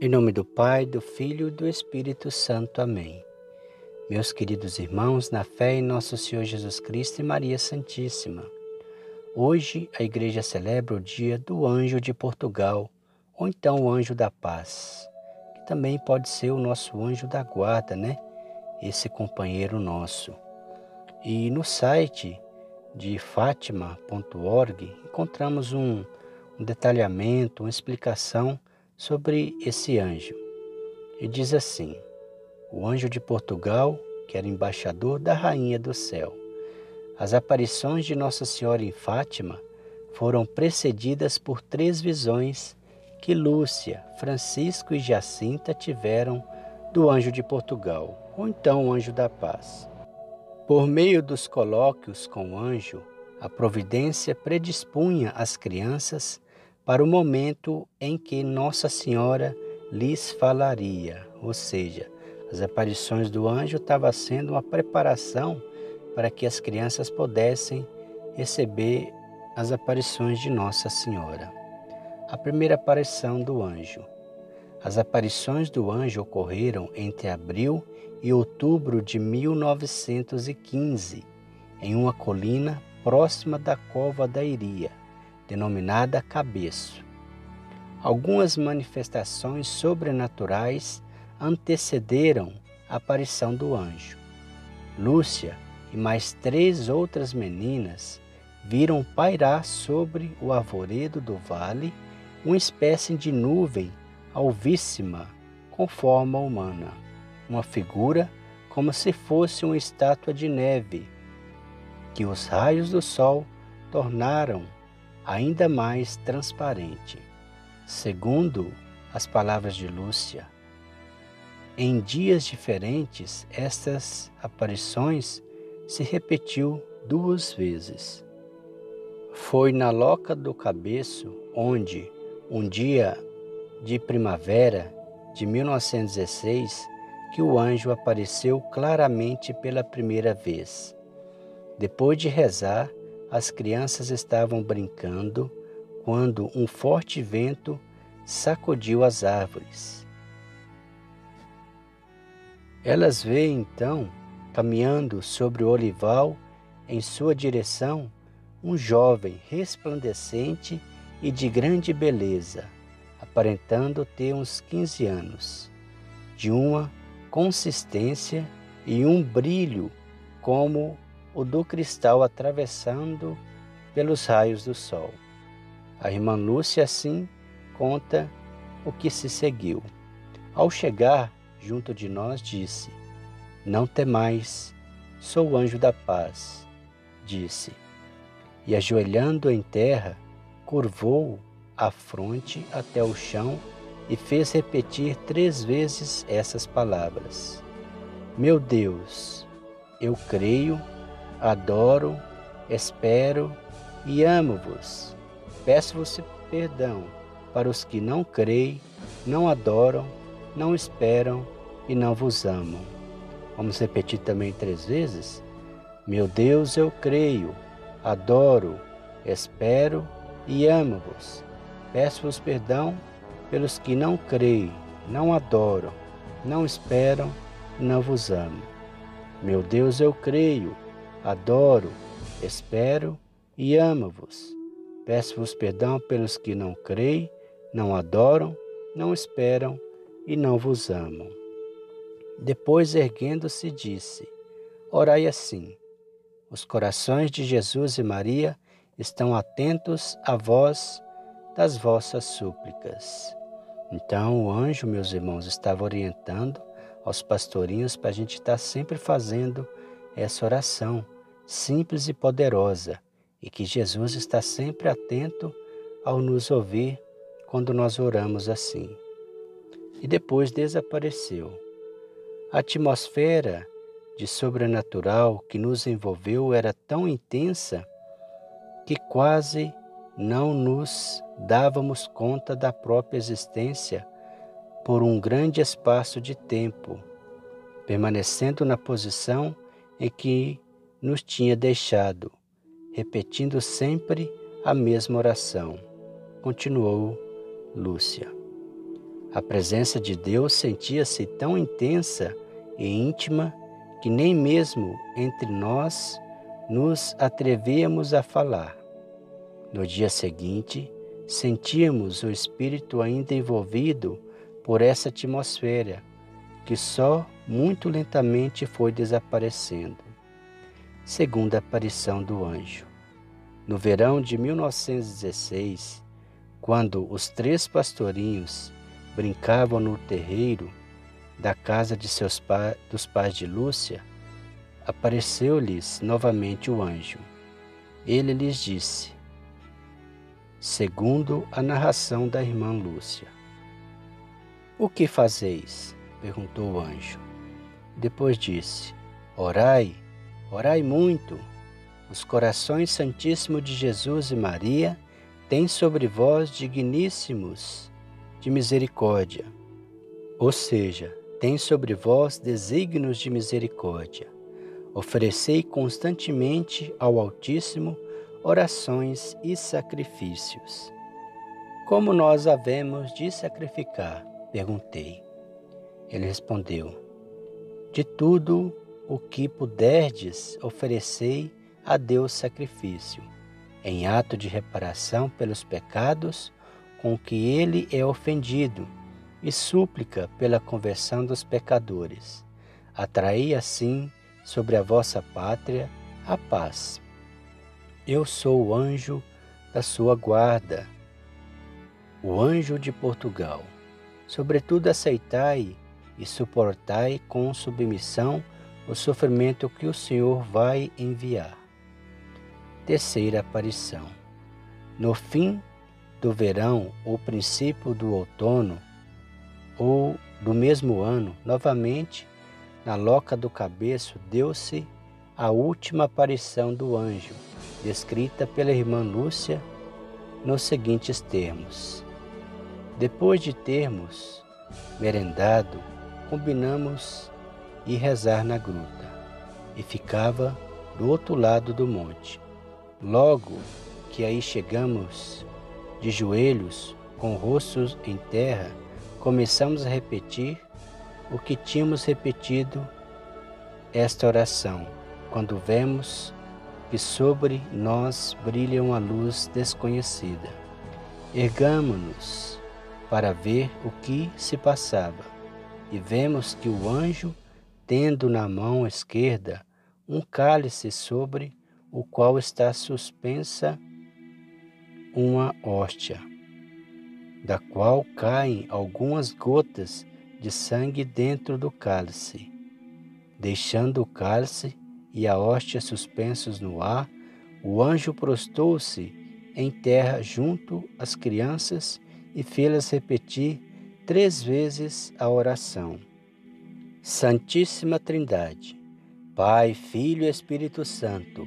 Em nome do Pai, do Filho e do Espírito Santo. Amém. Meus queridos irmãos, na fé em nosso Senhor Jesus Cristo e Maria Santíssima. Hoje a igreja celebra o dia do anjo de Portugal, ou então o anjo da paz, que também pode ser o nosso anjo da guarda, né? Esse companheiro nosso. E no site de Fátima.org encontramos um, um detalhamento, uma explicação sobre esse anjo. E diz assim: O anjo de Portugal, que era embaixador da Rainha do Céu. As aparições de Nossa Senhora em Fátima foram precedidas por três visões que Lúcia, Francisco e Jacinta tiveram do anjo de Portugal, ou então o anjo da paz. Por meio dos colóquios com o anjo, a providência predispunha as crianças para o momento em que Nossa Senhora lhes falaria, ou seja, as aparições do anjo estavam sendo uma preparação para que as crianças pudessem receber as aparições de Nossa Senhora. A primeira aparição do anjo. As aparições do anjo ocorreram entre abril e outubro de 1915, em uma colina próxima da Cova da Iria denominada cabeço. Algumas manifestações sobrenaturais antecederam a aparição do anjo. Lúcia e mais três outras meninas viram pairar sobre o arvoredo do vale uma espécie de nuvem alvíssima com forma humana, uma figura como se fosse uma estátua de neve, que os raios do sol tornaram ainda mais transparente. Segundo as palavras de Lúcia, em dias diferentes, estas aparições se repetiu duas vezes. Foi na loca do cabeço onde, um dia de primavera de 1916, que o anjo apareceu claramente pela primeira vez. Depois de rezar, as crianças estavam brincando quando um forte vento sacudiu as árvores. Elas veem então, caminhando sobre o olival em sua direção, um jovem resplandecente e de grande beleza, aparentando ter uns 15 anos, de uma consistência e um brilho como o do cristal atravessando pelos raios do sol. A irmã Lúcia assim conta o que se seguiu. Ao chegar junto de nós, disse: Não temais, sou o anjo da paz, disse. E ajoelhando em terra, curvou a fronte até o chão e fez repetir três vezes essas palavras: Meu Deus, eu creio adoro, espero e amo-vos. Peço-vos perdão para os que não creem, não adoram, não esperam e não vos amam. Vamos repetir também três vezes? Meu Deus, eu creio, adoro, espero e amo-vos. Peço-vos perdão pelos que não creem, não adoram, não esperam e não vos amam. Meu Deus, eu creio, adoro, espero e amo-vos. Peço-vos perdão pelos que não creem, não adoram, não esperam e não vos amam. Depois, erguendo-se, disse: Orai assim. Os corações de Jesus e Maria estão atentos à voz das vossas súplicas. Então o anjo, meus irmãos, estava orientando aos pastorinhos para a gente estar sempre fazendo essa oração simples e poderosa e que Jesus está sempre atento ao nos ouvir quando nós oramos assim. E depois desapareceu. A atmosfera de sobrenatural que nos envolveu era tão intensa que quase não nos dávamos conta da própria existência por um grande espaço de tempo permanecendo na posição em que nos tinha deixado, repetindo sempre a mesma oração. Continuou Lúcia. A presença de Deus sentia-se tão intensa e íntima que nem mesmo entre nós nos atrevíamos a falar. No dia seguinte, sentíamos o espírito ainda envolvido por essa atmosfera que só muito lentamente foi desaparecendo. Segunda aparição do anjo. No verão de 1916, quando os três pastorinhos brincavam no terreiro da casa de seus pa dos pais de Lúcia, apareceu-lhes novamente o anjo. Ele lhes disse: segundo a narração da irmã Lúcia. O que fazeis? perguntou o anjo. Depois disse: Orai, orai muito. Os corações santíssimos de Jesus e Maria têm sobre vós digníssimos de misericórdia. Ou seja, têm sobre vós desígnios de misericórdia. Oferecei constantemente ao Altíssimo orações e sacrifícios. Como nós havemos de sacrificar? perguntei. Ele respondeu: De tudo o que puderdes, oferecei a Deus sacrifício, em ato de reparação pelos pecados com que ele é ofendido, e súplica pela conversão dos pecadores. Atraí assim sobre a vossa pátria a paz. Eu sou o anjo da sua guarda, o anjo de Portugal. Sobretudo, aceitai e suportai com submissão o sofrimento que o Senhor vai enviar. Terceira aparição. No fim do verão ou princípio do outono, ou do mesmo ano, novamente, na loca do cabeço, deu-se a última aparição do anjo descrita pela irmã Lúcia nos seguintes termos. Depois de termos merendado, combinamos ir rezar na gruta e ficava do outro lado do monte. Logo que aí chegamos, de joelhos, com rostos em terra, começamos a repetir o que tínhamos repetido esta oração, quando vemos que sobre nós brilha uma luz desconhecida. Ergamo-nos para ver o que se passava, e vemos que o anjo, tendo na mão esquerda um cálice sobre o qual está suspensa uma hóstia, da qual caem algumas gotas de sangue dentro do cálice. Deixando o cálice, e a hóstia suspensos no ar, o anjo prostou-se em terra junto às crianças e fê-las repetir três vezes a oração. Santíssima Trindade, Pai, Filho e Espírito Santo,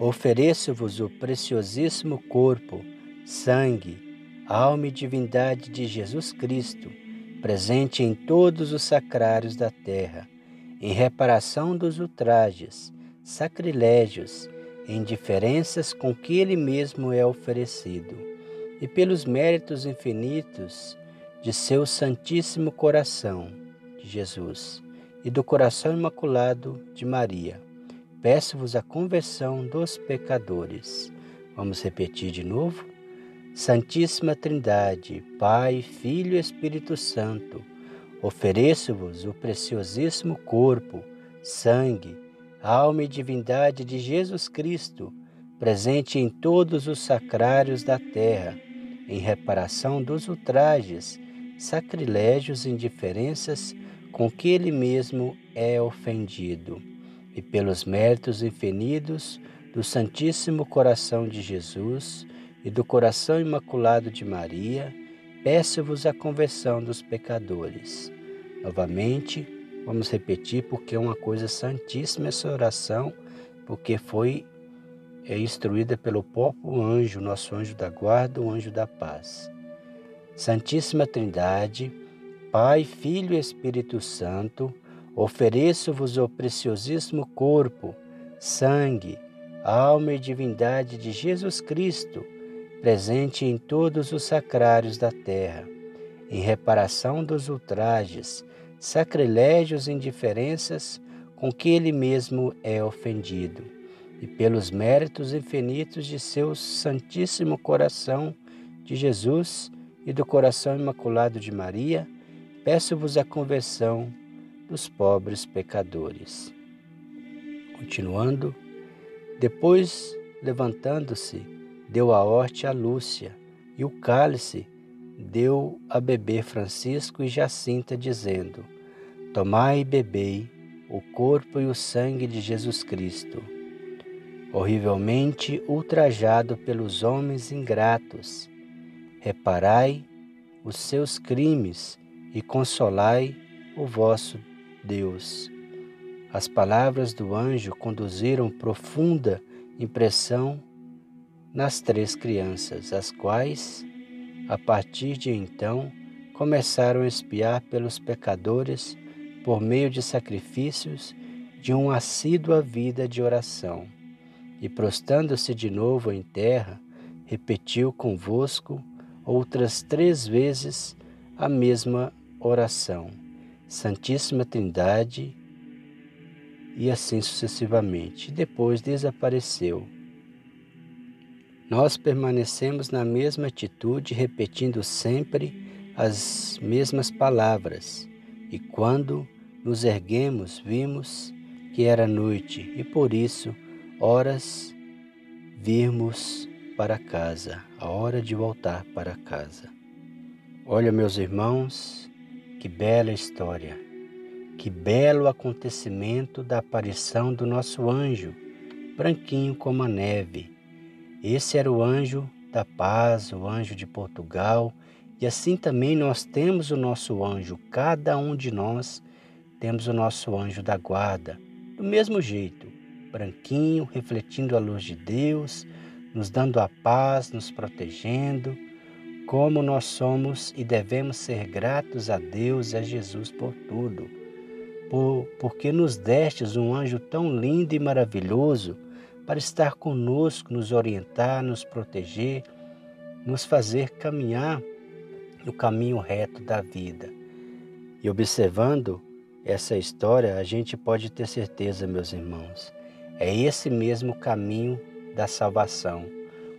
ofereço-vos o preciosíssimo corpo, sangue, alma e divindade de Jesus Cristo, presente em todos os sacrários da terra em reparação dos ultrajes, sacrilégios indiferenças com que ele mesmo é oferecido, e pelos méritos infinitos de seu Santíssimo Coração de Jesus e do Coração Imaculado de Maria. Peço-vos a conversão dos pecadores. Vamos repetir de novo? Santíssima Trindade, Pai, Filho e Espírito Santo, Ofereço-vos o preciosíssimo corpo, sangue, alma e divindade de Jesus Cristo, presente em todos os sacrários da terra, em reparação dos ultrajes, sacrilégios e indiferenças com que ele mesmo é ofendido, e pelos méritos infinitos do Santíssimo Coração de Jesus e do Coração Imaculado de Maria, peço-vos a conversão dos pecadores. Novamente, vamos repetir porque é uma coisa santíssima essa oração, porque foi é instruída pelo próprio anjo, nosso anjo da guarda, o anjo da paz. Santíssima Trindade, Pai, Filho e Espírito Santo, ofereço-vos o preciosíssimo corpo, sangue, alma e divindade de Jesus Cristo, presente em todos os sacrários da terra, em reparação dos ultrajes, sacrilégios e indiferenças com que ele mesmo é ofendido, e pelos méritos infinitos de seu Santíssimo Coração de Jesus e do Coração Imaculado de Maria, peço-vos a conversão dos pobres pecadores. Continuando, depois, levantando-se, deu a horte a Lúcia, e o cálice deu a beber Francisco e Jacinta, dizendo: Tomai e bebei o corpo e o sangue de Jesus Cristo, horrivelmente ultrajado pelos homens ingratos. Reparai os seus crimes e consolai o vosso Deus. As palavras do anjo conduziram profunda impressão nas três crianças, as quais, a partir de então, começaram a espiar pelos pecadores por meio de sacrifícios de uma assídua vida de oração. E prostando-se de novo em terra, repetiu convosco outras três vezes a mesma oração. Santíssima Trindade, e assim sucessivamente. Depois desapareceu. Nós permanecemos na mesma atitude, repetindo sempre as mesmas palavras, e quando nos erguemos, vimos que era noite, e por isso, horas virmos para casa, a hora de voltar para casa. Olha, meus irmãos, que bela história. Que belo acontecimento da aparição do nosso anjo, branquinho como a neve. Esse era o anjo da paz, o anjo de Portugal, e assim também nós temos o nosso anjo, cada um de nós temos o nosso anjo da guarda, do mesmo jeito, branquinho, refletindo a luz de Deus, nos dando a paz, nos protegendo, como nós somos e devemos ser gratos a Deus e a Jesus por tudo por, porque nos destes um anjo tão lindo e maravilhoso para estar conosco, nos orientar, nos proteger, nos fazer caminhar no caminho reto da vida. E observando essa história, a gente pode ter certeza, meus irmãos, é esse mesmo caminho da salvação,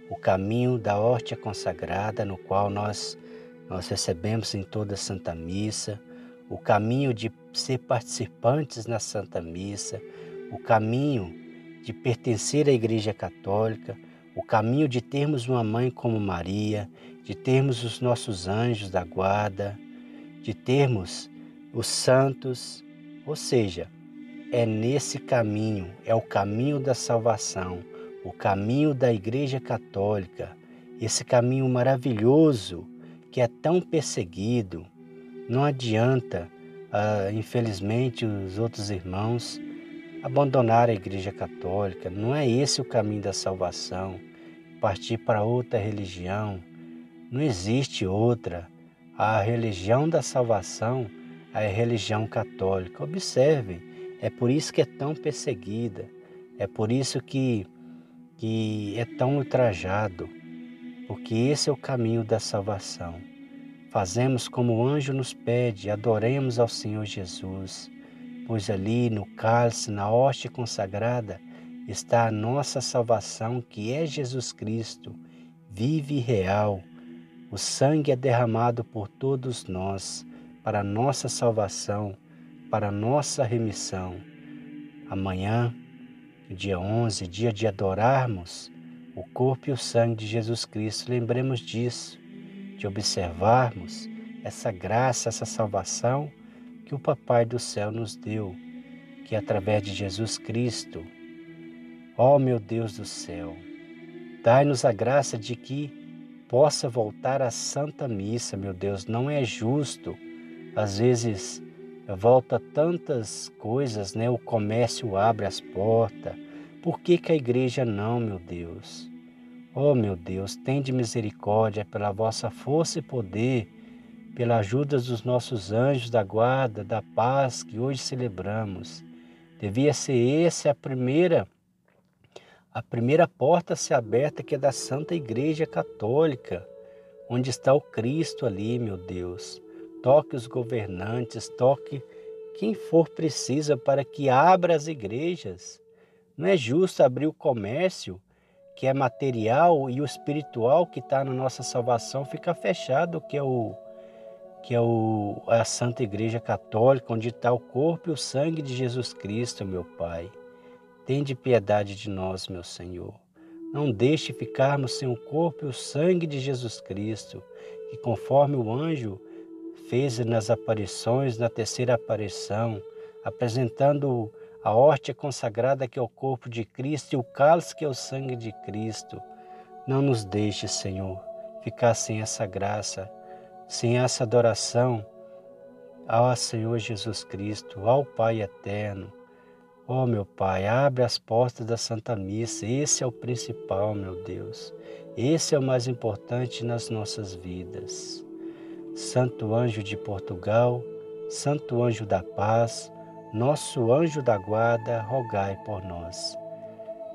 o caminho da horta consagrada no qual nós nós recebemos em toda a Santa Missa, o caminho de ser participantes na Santa Missa, o caminho de pertencer à Igreja Católica, o caminho de termos uma mãe como Maria, de termos os nossos anjos da guarda, de termos os santos, ou seja, é nesse caminho, é o caminho da salvação, o caminho da Igreja Católica, esse caminho maravilhoso que é tão perseguido. Não adianta ah, infelizmente, os outros irmãos abandonaram a Igreja Católica. Não é esse o caminho da salvação. Partir para outra religião. Não existe outra. A religião da salvação é a religião católica. Observe, é por isso que é tão perseguida. É por isso que, que é tão ultrajado. Porque esse é o caminho da salvação. Fazemos como o anjo nos pede, adoremos ao Senhor Jesus, pois ali no cálice, na hoste consagrada, está a nossa salvação, que é Jesus Cristo, vive e real. O sangue é derramado por todos nós, para nossa salvação, para nossa remissão. Amanhã, dia 11, dia de adorarmos o corpo e o sangue de Jesus Cristo, lembremos disso de observarmos essa graça, essa salvação que o Papai do céu nos deu, que é através de Jesus Cristo. Ó oh, meu Deus do céu, dai-nos a graça de que possa voltar à Santa Missa, meu Deus, não é justo. Às vezes volta tantas coisas, né? O comércio abre as portas. Por que, que a igreja não, meu Deus? Oh meu Deus, tende misericórdia pela vossa força e poder, pela ajuda dos nossos anjos da guarda, da paz que hoje celebramos. Devia ser essa a primeira a primeira porta a ser aberta que é da Santa Igreja Católica, onde está o Cristo ali, meu Deus. Toque os governantes, toque quem for precisa para que abra as igrejas. Não é justo abrir o comércio, que é material, e o espiritual que está na nossa salvação fica fechado, que é o que é o, a Santa Igreja Católica, onde está o corpo e o sangue de Jesus Cristo, meu Pai. Tende piedade de nós, meu Senhor. Não deixe ficarmos sem o corpo e o sangue de Jesus Cristo, que conforme o anjo fez nas aparições, na terceira aparição, apresentando a horta consagrada que é o corpo de Cristo e o cálice que é o sangue de Cristo. Não nos deixe, Senhor, ficar sem essa graça, sem essa adoração ao Senhor Jesus Cristo, ao Pai eterno. Ó oh, meu Pai, abre as portas da Santa Missa. Esse é o principal, meu Deus. Esse é o mais importante nas nossas vidas. Santo anjo de Portugal, Santo anjo da paz, nosso anjo da guarda, rogai por nós.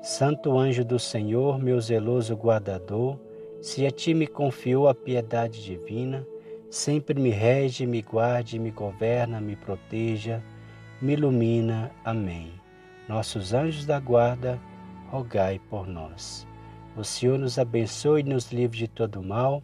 Santo anjo do Senhor, meu zeloso guardador, se a ti me confiou a piedade divina, sempre me rege, me guarde, me governa, me proteja, me ilumina. Amém. Nossos anjos da guarda, rogai por nós. O Senhor nos abençoe e nos livre de todo mal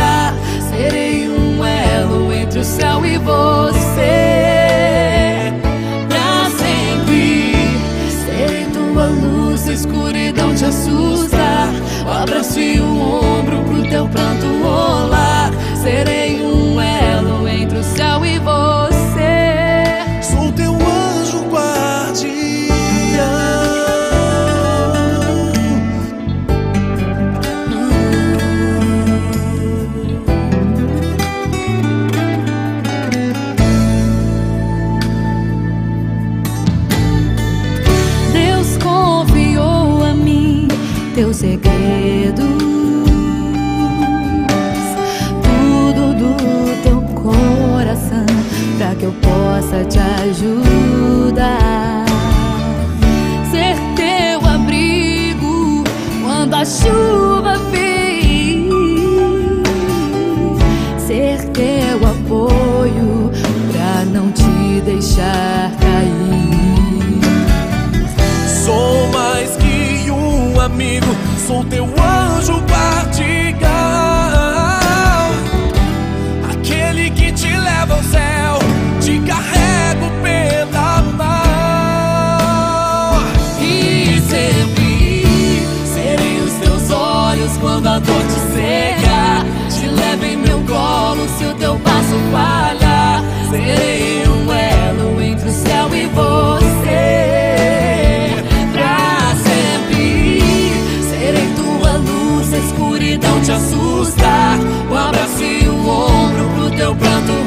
teu pranto.